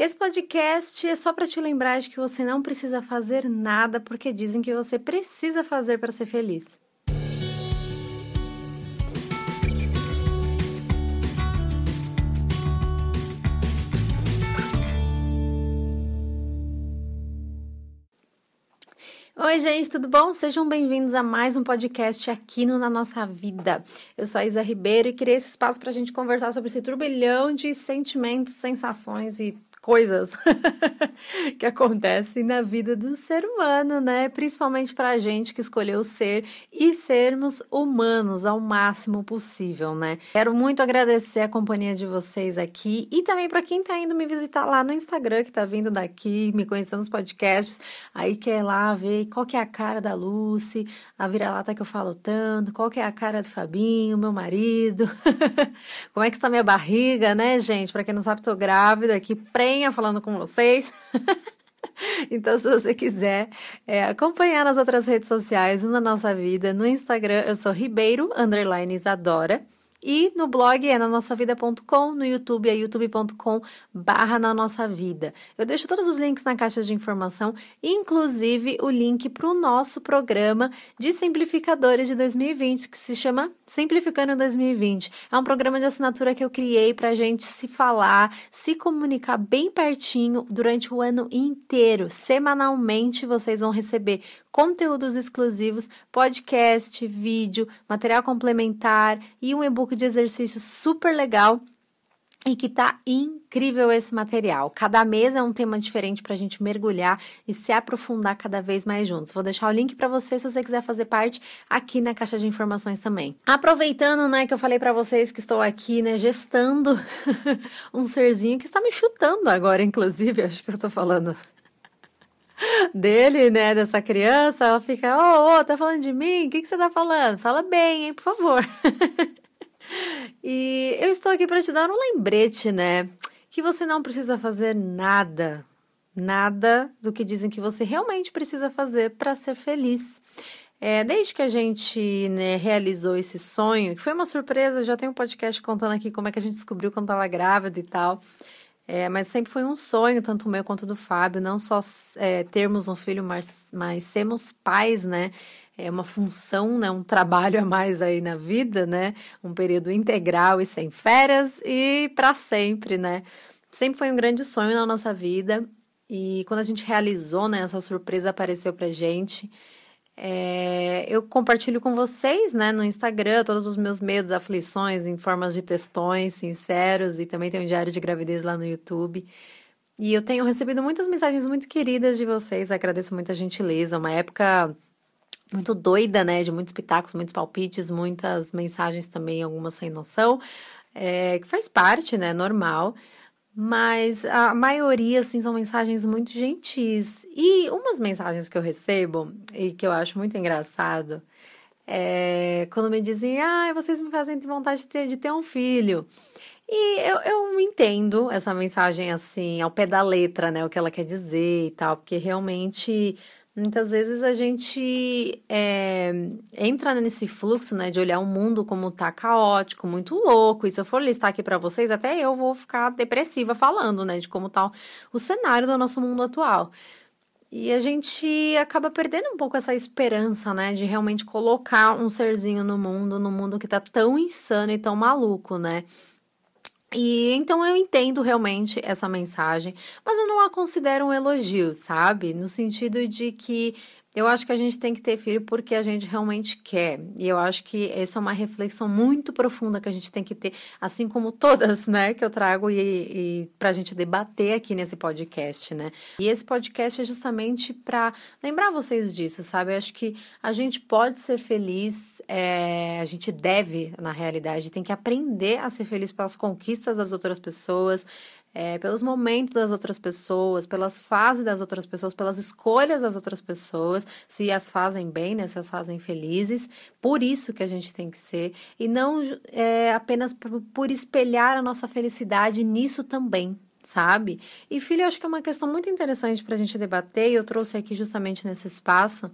Esse podcast é só para te lembrar de que você não precisa fazer nada porque dizem que você precisa fazer para ser feliz. Oi, gente, tudo bom? Sejam bem-vindos a mais um podcast aqui no Na Nossa Vida. Eu sou a Isa Ribeiro e criei esse espaço para a gente conversar sobre esse turbilhão de sentimentos, sensações e coisas que acontecem na vida do ser humano, né? Principalmente para a gente que escolheu ser e sermos humanos ao máximo possível, né? Quero muito agradecer a companhia de vocês aqui e também para quem tá indo me visitar lá no Instagram, que tá vindo daqui, me conhecendo nos podcasts, aí quer lá ver qual que é a cara da Lucy, a vira-lata que eu falo tanto, qual que é a cara do Fabinho, meu marido, como é que está minha barriga, né, gente? Para quem não sabe, tô grávida aqui, pré falando com vocês. Então, se você quiser é, acompanhar nas outras redes sociais, na nossa vida, no Instagram, eu sou Ribeiro, underline Isadora. E no blog é na nossa vida.com, no YouTube é youtube.com barra na nossa vida. Eu deixo todos os links na caixa de informação, inclusive o link para o nosso programa de simplificadores de 2020, que se chama Simplificando 2020. É um programa de assinatura que eu criei para a gente se falar, se comunicar bem pertinho durante o ano inteiro. Semanalmente vocês vão receber conteúdos exclusivos, podcast, vídeo, material complementar e um e-book de exercício super legal e que tá incrível esse material. Cada mês é um tema diferente para a gente mergulhar e se aprofundar cada vez mais juntos. Vou deixar o link para você se você quiser fazer parte aqui na caixa de informações também. Aproveitando, né, que eu falei para vocês que estou aqui, né, gestando um serzinho que está me chutando agora, inclusive, acho que eu tô falando dele, né, dessa criança, ela fica, ô, oh, oh, tá falando de mim? O que, que você tá falando? Fala bem, hein, por favor. e eu estou aqui para te dar um lembrete, né, que você não precisa fazer nada, nada do que dizem que você realmente precisa fazer para ser feliz. É, desde que a gente né, realizou esse sonho, que foi uma surpresa, já tem um podcast contando aqui como é que a gente descobriu quando estava grávida e tal. É, mas sempre foi um sonho, tanto o meu quanto do Fábio, não só é, termos um filho, mas, mas sermos pais, né? É uma função, né? Um trabalho a mais aí na vida, né? Um período integral e sem férias e para sempre, né? Sempre foi um grande sonho na nossa vida e quando a gente realizou, né? Essa surpresa apareceu pra gente. É, eu compartilho com vocês, né, no Instagram, todos os meus medos, aflições, em formas de textões sinceros, e também tem um diário de gravidez lá no YouTube. E eu tenho recebido muitas mensagens muito queridas de vocês, agradeço muito a gentileza. Uma época muito doida, né, de muitos pitacos, muitos palpites, muitas mensagens também, algumas sem noção, é, que faz parte, né, normal mas a maioria, assim, são mensagens muito gentis. E umas mensagens que eu recebo, e que eu acho muito engraçado, é quando me dizem, ah, vocês me fazem vontade de ter, de ter um filho. E eu, eu entendo essa mensagem, assim, ao pé da letra, né, o que ela quer dizer e tal, porque realmente Muitas vezes a gente é, entra nesse fluxo, né, de olhar o mundo como tá caótico, muito louco. E se eu for listar aqui para vocês, até eu vou ficar depressiva falando, né, de como tá o cenário do nosso mundo atual. E a gente acaba perdendo um pouco essa esperança, né, de realmente colocar um serzinho no mundo, no mundo que tá tão insano e tão maluco, né? E então eu entendo realmente essa mensagem, mas eu não a considero um elogio, sabe? No sentido de que eu acho que a gente tem que ter filho porque a gente realmente quer. E eu acho que essa é uma reflexão muito profunda que a gente tem que ter, assim como todas, né, que eu trago e, e para a gente debater aqui nesse podcast, né? E esse podcast é justamente para lembrar vocês disso, sabe? Eu acho que a gente pode ser feliz, é, a gente deve, na realidade, tem que aprender a ser feliz pelas conquistas das outras pessoas é, pelos momentos das outras pessoas, pelas fases das outras pessoas, pelas escolhas das outras pessoas, se as fazem bem, né, se as fazem felizes. Por isso que a gente tem que ser, e não é, apenas por, espelhar a nossa felicidade nisso também, sabe? E filho, eu acho que é uma questão muito interessante para a gente debater, e eu trouxe aqui justamente nesse espaço.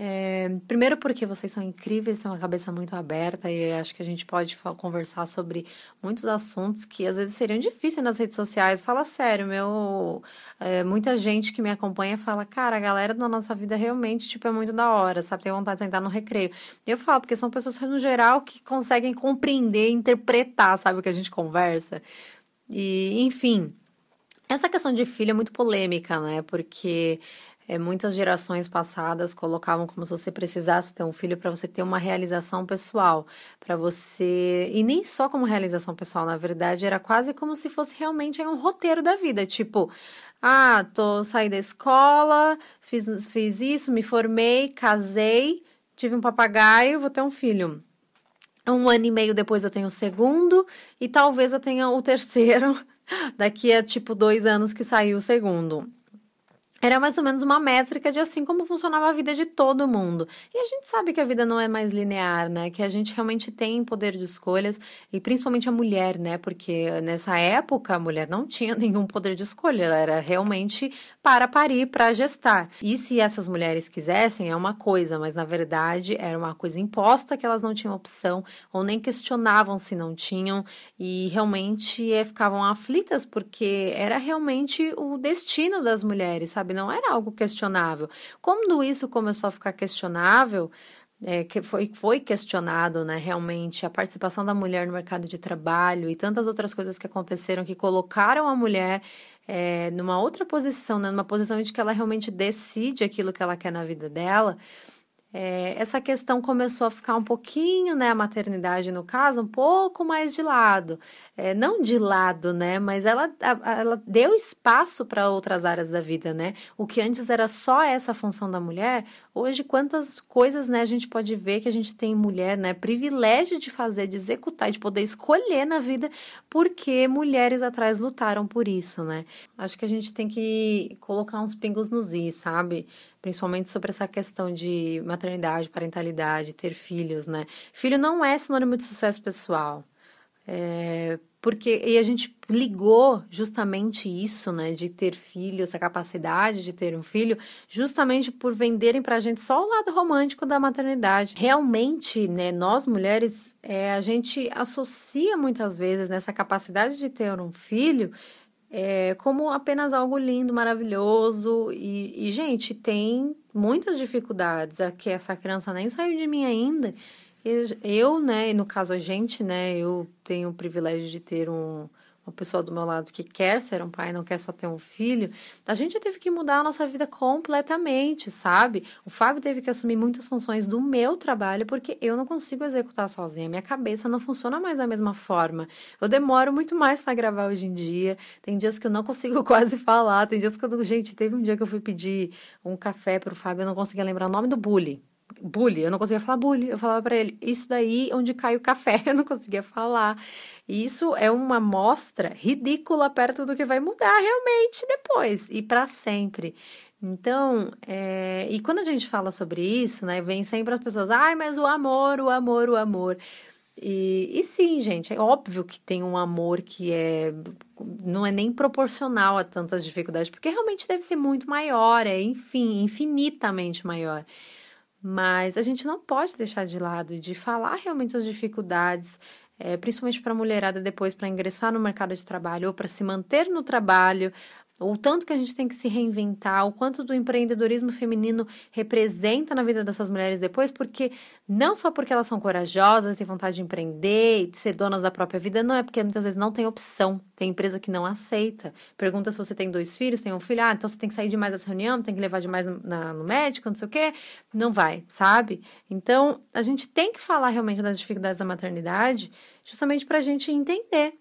É, primeiro porque vocês são incríveis, têm uma cabeça muito aberta e acho que a gente pode conversar sobre muitos assuntos que às vezes seriam difíceis nas redes sociais. Fala sério, meu, é, muita gente que me acompanha fala, cara, a galera da nossa vida realmente tipo é muito da hora, sabe? Tem vontade de sentar no recreio. Eu falo porque são pessoas no geral que conseguem compreender, interpretar, sabe o que a gente conversa. E enfim, essa questão de filho é muito polêmica, né? Porque é, muitas gerações passadas colocavam como se você precisasse ter um filho para você ter uma realização pessoal, para você e nem só como realização pessoal, na verdade era quase como se fosse realmente um roteiro da vida, tipo, ah, tô saí da escola, fiz, fiz isso, me formei, casei, tive um papagaio, vou ter um filho. Um ano e meio depois eu tenho o segundo e talvez eu tenha o terceiro daqui a tipo dois anos que saiu o segundo era mais ou menos uma métrica de assim como funcionava a vida de todo mundo. E a gente sabe que a vida não é mais linear, né? Que a gente realmente tem poder de escolhas, e principalmente a mulher, né? Porque nessa época a mulher não tinha nenhum poder de escolha, ela era realmente para parir, para gestar. E se essas mulheres quisessem, é uma coisa, mas na verdade era uma coisa imposta que elas não tinham opção, ou nem questionavam se não tinham, e realmente é, ficavam aflitas porque era realmente o destino das mulheres, sabe? Não era algo questionável. Quando isso começou a ficar questionável, é, que foi, foi questionado, né, realmente, a participação da mulher no mercado de trabalho e tantas outras coisas que aconteceram que colocaram a mulher é, numa outra posição, né, numa posição de que ela realmente decide aquilo que ela quer na vida dela é, essa questão começou a ficar um pouquinho, né, a maternidade no caso, um pouco mais de lado. É, não de lado, né, mas ela, ela deu espaço para outras áreas da vida, né? O que antes era só essa função da mulher, hoje quantas coisas, né, a gente pode ver que a gente tem mulher, né, privilégio de fazer, de executar, de poder escolher na vida, porque mulheres atrás lutaram por isso, né? Acho que a gente tem que colocar uns pingos nos i, sabe? Principalmente sobre essa questão de maternidade, parentalidade, ter filhos, né? Filho não é sinônimo de sucesso pessoal. É, porque e a gente ligou justamente isso, né, de ter filho, essa capacidade de ter um filho, justamente por venderem pra gente só o lado romântico da maternidade. Realmente, né, nós mulheres, é, a gente associa muitas vezes nessa capacidade de ter um filho é, como apenas algo lindo, maravilhoso. E, e, gente, tem muitas dificuldades. Aqui essa criança nem saiu de mim ainda. Eu, eu, né, no caso a gente, né, eu tenho o privilégio de ter um, uma pessoa do meu lado que quer ser um pai, não quer só ter um filho, a gente teve que mudar a nossa vida completamente, sabe? O Fábio teve que assumir muitas funções do meu trabalho porque eu não consigo executar sozinha. Minha cabeça não funciona mais da mesma forma. Eu demoro muito mais para gravar hoje em dia. Tem dias que eu não consigo quase falar. Tem dias que eu. Gente, teve um dia que eu fui pedir um café pro Fábio, eu não conseguia lembrar o nome do bully bully, eu não conseguia falar bully. Eu falava para ele, isso daí onde cai o café, eu não conseguia falar. E isso é uma amostra ridícula perto do que vai mudar realmente depois e para sempre. Então, é, e quando a gente fala sobre isso, né, vem sempre as pessoas, ai, mas o amor, o amor, o amor. E, e sim, gente, é óbvio que tem um amor que é não é nem proporcional a tantas dificuldades, porque realmente deve ser muito maior, é enfim, infinitamente maior. Mas a gente não pode deixar de lado de falar realmente as dificuldades, é, principalmente para a mulherada depois para ingressar no mercado de trabalho ou para se manter no trabalho, o tanto que a gente tem que se reinventar, o quanto do empreendedorismo feminino representa na vida dessas mulheres depois, porque não só porque elas são corajosas, têm vontade de empreender e de ser donas da própria vida, não é porque muitas vezes não tem opção, tem empresa que não aceita. Pergunta se você tem dois filhos, tem um filho, ah, então você tem que sair demais dessa reunião, tem que levar demais no, no médico, não sei o quê, não vai, sabe? Então, a gente tem que falar realmente das dificuldades da maternidade, justamente para a gente entender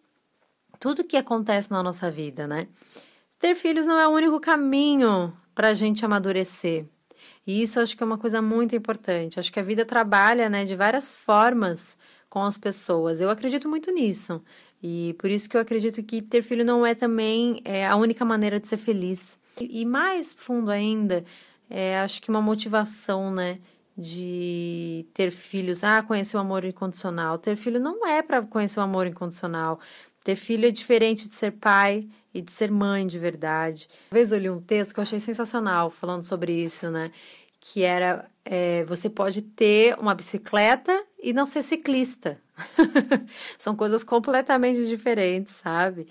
tudo o que acontece na nossa vida, né? Ter filhos não é o único caminho para a gente amadurecer. E isso acho que é uma coisa muito importante. Acho que a vida trabalha né, de várias formas com as pessoas. Eu acredito muito nisso. E por isso que eu acredito que ter filho não é também é, a única maneira de ser feliz. E, e mais fundo ainda, é, acho que uma motivação, né? De ter filhos, ah, conhecer o amor incondicional. Ter filho não é para conhecer o amor incondicional. Ter filho é diferente de ser pai, e de ser mãe de verdade. Uma vez eu li um texto que eu achei sensacional falando sobre isso, né? que era é, você pode ter uma bicicleta e não ser ciclista. São coisas completamente diferentes, sabe?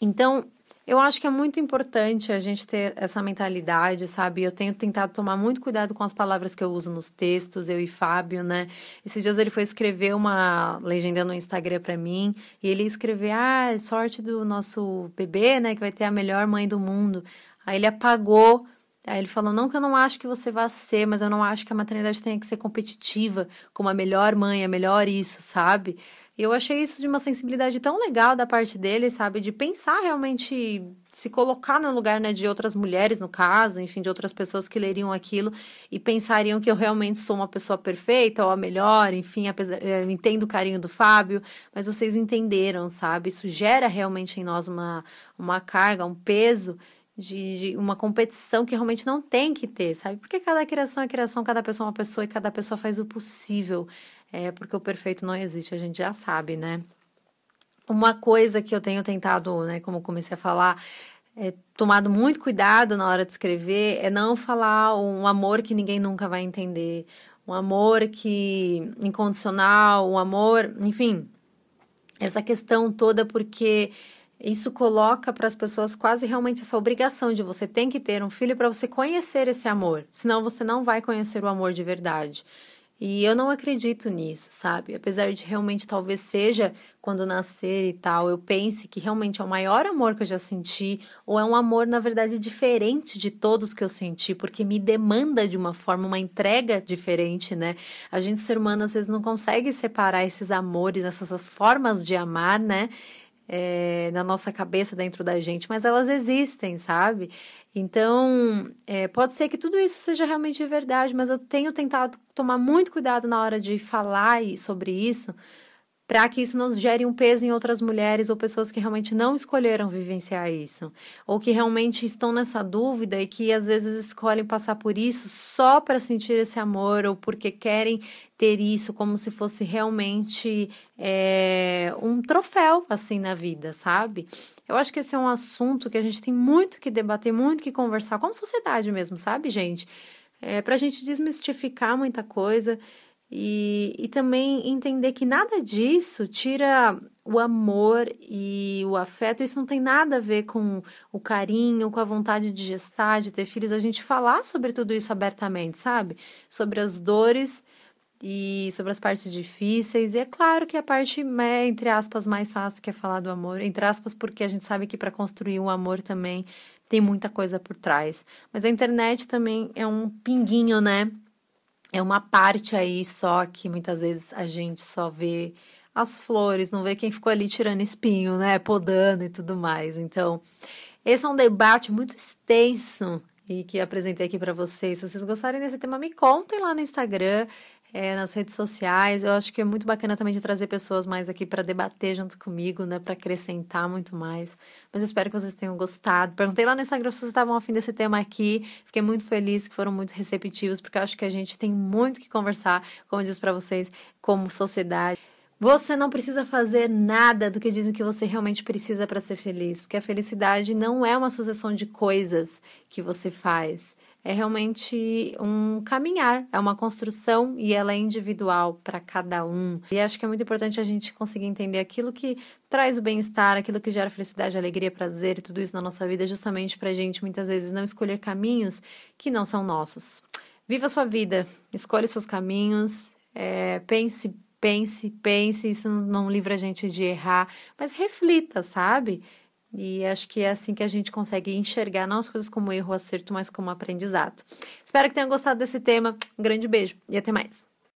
Então, eu acho que é muito importante a gente ter essa mentalidade, sabe? Eu tenho tentado tomar muito cuidado com as palavras que eu uso nos textos, eu e Fábio, né? Esses dias ele foi escrever uma legenda no Instagram para mim, e ele escreveu: "Ah, sorte do nosso bebê, né, que vai ter a melhor mãe do mundo". Aí ele apagou Aí ele falou: não que eu não acho que você vá ser, mas eu não acho que a maternidade tenha que ser competitiva, como a melhor mãe, a melhor isso, sabe? E eu achei isso de uma sensibilidade tão legal da parte dele, sabe? De pensar realmente, se colocar no lugar né, de outras mulheres, no caso, enfim, de outras pessoas que leriam aquilo e pensariam que eu realmente sou uma pessoa perfeita ou a melhor, enfim, apesar, eh, entendo o carinho do Fábio, mas vocês entenderam, sabe? Isso gera realmente em nós uma, uma carga, um peso de, de, uma competição que realmente não tem que ter, sabe? Porque cada criação é criação, cada pessoa é uma pessoa e cada pessoa faz o possível. É porque o perfeito não existe, a gente já sabe, né? Uma coisa que eu tenho tentado, né, como comecei a falar, é tomado muito cuidado na hora de escrever, é não falar um amor que ninguém nunca vai entender, um amor que incondicional, um amor, enfim, essa questão toda porque isso coloca para as pessoas quase realmente essa obrigação de você tem que ter um filho para você conhecer esse amor, senão você não vai conhecer o amor de verdade. E eu não acredito nisso, sabe? Apesar de realmente talvez seja quando nascer e tal, eu pense que realmente é o maior amor que eu já senti, ou é um amor, na verdade, diferente de todos que eu senti, porque me demanda de uma forma, uma entrega diferente, né? A gente, ser humano, às vezes não consegue separar esses amores, essas formas de amar, né? é, na nossa cabeça dentro da gente, mas elas existem, sabe? Então, é, pode ser que tudo isso seja realmente verdade, mas eu tenho tentado tomar muito cuidado na hora de falar sobre isso, para que isso não gere um peso em outras mulheres ou pessoas que realmente não escolheram vivenciar isso, ou que realmente estão nessa dúvida e que às vezes escolhem passar por isso só para sentir esse amor ou porque querem ter isso como se fosse realmente é, um troféu assim na vida, sabe? Eu acho que esse é um assunto que a gente tem muito que debater, muito que conversar, como sociedade mesmo, sabe, gente? É, para a gente desmistificar muita coisa. E, e também entender que nada disso tira o amor e o afeto, isso não tem nada a ver com o carinho, com a vontade de gestar, de ter filhos, a gente falar sobre tudo isso abertamente, sabe? Sobre as dores e sobre as partes difíceis. E é claro que a parte, né, entre aspas, mais fácil que é falar do amor, entre aspas, porque a gente sabe que para construir um amor também tem muita coisa por trás. Mas a internet também é um pinguinho, né? É uma parte aí só que muitas vezes a gente só vê as flores, não vê quem ficou ali tirando espinho, né, podando e tudo mais. Então, esse é um debate muito extenso e que apresentei aqui para vocês. Se vocês gostarem desse tema, me contem lá no Instagram é, nas redes sociais. Eu acho que é muito bacana também de trazer pessoas mais aqui para debater junto comigo, né? Para acrescentar muito mais. Mas eu espero que vocês tenham gostado. Perguntei lá no Instagram se vocês estavam afim desse tema aqui. Fiquei muito feliz que foram muito receptivos, porque eu acho que a gente tem muito que conversar, como eu disse para vocês, como sociedade. Você não precisa fazer nada do que dizem que você realmente precisa para ser feliz, porque a felicidade não é uma sucessão de coisas que você faz é realmente um caminhar, é uma construção e ela é individual para cada um. E acho que é muito importante a gente conseguir entender aquilo que traz o bem-estar, aquilo que gera felicidade, alegria, prazer e tudo isso na nossa vida, justamente para a gente muitas vezes não escolher caminhos que não são nossos. Viva a sua vida, escolha seus caminhos, é, pense, pense, pense, isso não livra a gente de errar, mas reflita, sabe? E acho que é assim que a gente consegue enxergar não as coisas como erro acerto, mas como aprendizado. Espero que tenham gostado desse tema. Um grande beijo e até mais.